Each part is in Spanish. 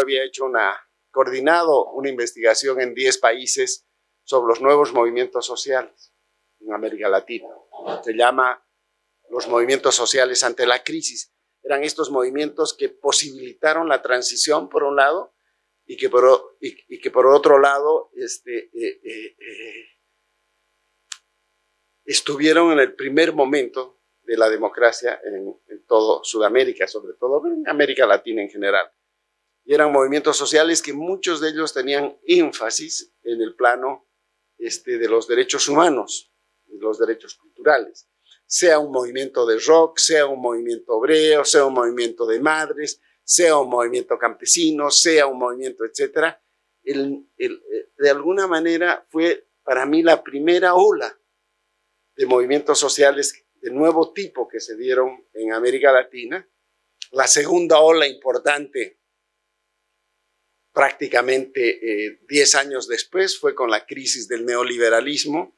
había hecho una, coordinado una investigación en 10 países sobre los nuevos movimientos sociales en América Latina. Se llama los movimientos sociales ante la crisis. Eran estos movimientos que posibilitaron la transición, por un lado, y que por, y, que por otro lado este, eh, eh, eh, estuvieron en el primer momento de la democracia en, en todo Sudamérica, sobre todo en América Latina en general. Y eran movimientos sociales que muchos de ellos tenían énfasis en el plano este, de los derechos humanos, y los derechos culturales. Sea un movimiento de rock, sea un movimiento obrero, sea un movimiento de madres, sea un movimiento campesino, sea un movimiento, etcétera, de alguna manera fue para mí la primera ola de movimientos sociales de nuevo tipo que se dieron en América Latina. La segunda ola importante, prácticamente 10 eh, años después, fue con la crisis del neoliberalismo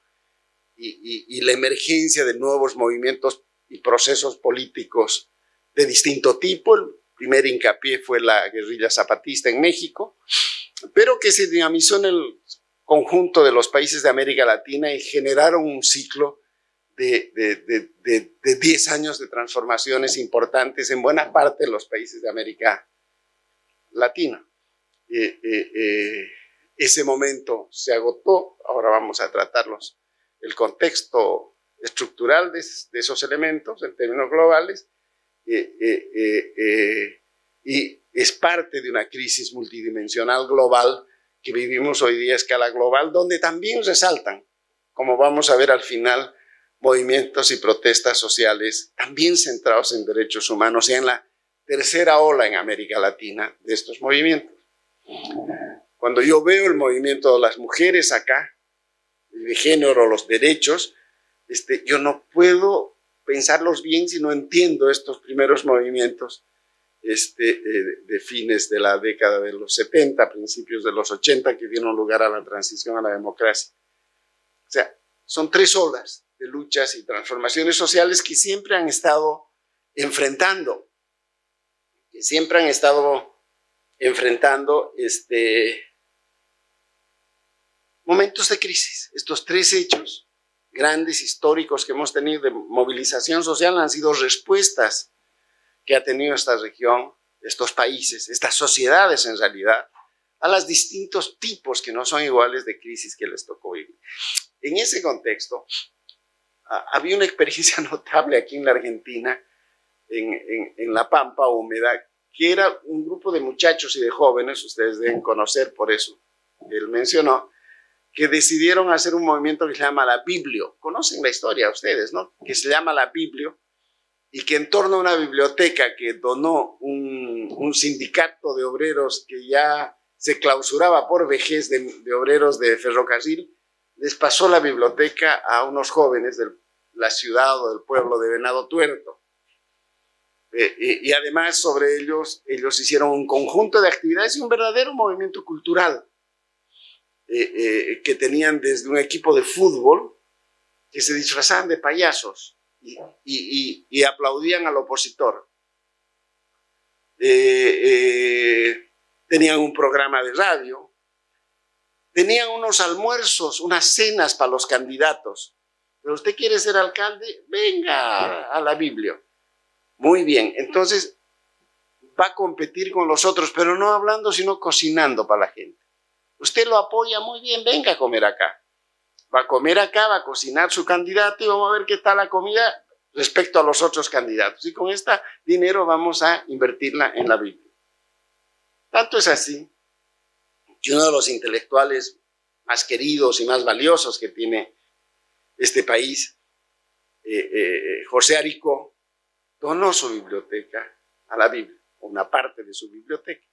y la emergencia de nuevos movimientos y procesos políticos de distinto tipo, primer hincapié fue la guerrilla zapatista en México, pero que se dinamizó en el conjunto de los países de América Latina y generaron un ciclo de, de, 10 años de transformaciones importantes en buena parte de los países de América Latina. Eh, eh, eh, ese momento se agotó, ahora vamos a tratarlos, el contexto estructural de, esos elementos en términos globales eh, eh, y es parte de una crisis multidimensional global que vivimos hoy día a escala global, donde también resaltan, como vamos a ver al final, movimientos y protestas sociales también centrados en derechos humanos y en la tercera ola en América Latina de estos movimientos. Cuando yo veo el movimiento de las mujeres acá, de género, los derechos, este, yo no puedo pensarlos bien si no entiendo estos primeros movimientos este, eh, de fines de la década de los 70, principios de los 80, que dieron lugar a la transición a la democracia. O sea, son tres olas de luchas y transformaciones sociales que siempre han estado enfrentando, que siempre han estado enfrentando este, momentos de crisis. Estos tres hechos grandes históricos que hemos tenido de movilización social han sido respuestas que ha tenido esta región, estos países, estas sociedades en realidad, a los distintos tipos que no son iguales de crisis que les tocó vivir. En ese contexto, había una experiencia notable aquí en la Argentina, en, en La Pampa Húmeda, que era un grupo de muchachos y de jóvenes, ustedes deben conocer por eso, él mencionó, que decidieron hacer un movimiento que se llama la Biblio. Conocen la historia ustedes, ¿no? Que se llama la Biblio y que en torno a una biblioteca que donó un, sindicato de obreros que ya se clausuraba por vejez de, obreros de ferrocarril, les pasó la biblioteca a unos jóvenes de la ciudad o del pueblo de Venado Tuerto. Eh, y, y además sobre ellos, ellos hicieron un conjunto de actividades y un verdadero movimiento cultural eh, eh, que tenían desde un equipo de fútbol que se disfrazaban de payasos y, aplaudían al opositor. Tenían un programa de radio, tenían unos almuerzos, unas cenas para los candidatos. Pero usted quiere ser alcalde, venga a la Biblia. Muy bien, entonces va a competir con los otros, pero no hablando, sino cocinando para la gente. Usted lo apoya muy bien, venga a comer acá. Va a comer acá, va a cocinar su candidato y vamos a ver qué tal la comida respecto a los otros candidatos. Y con este dinero vamos a invertirla en la Biblia. Tanto es así que uno de los intelectuales más queridos y más valiosos que tiene este país, eh, eh, José Arico, donó su biblioteca a la Biblia, una parte de su biblioteca.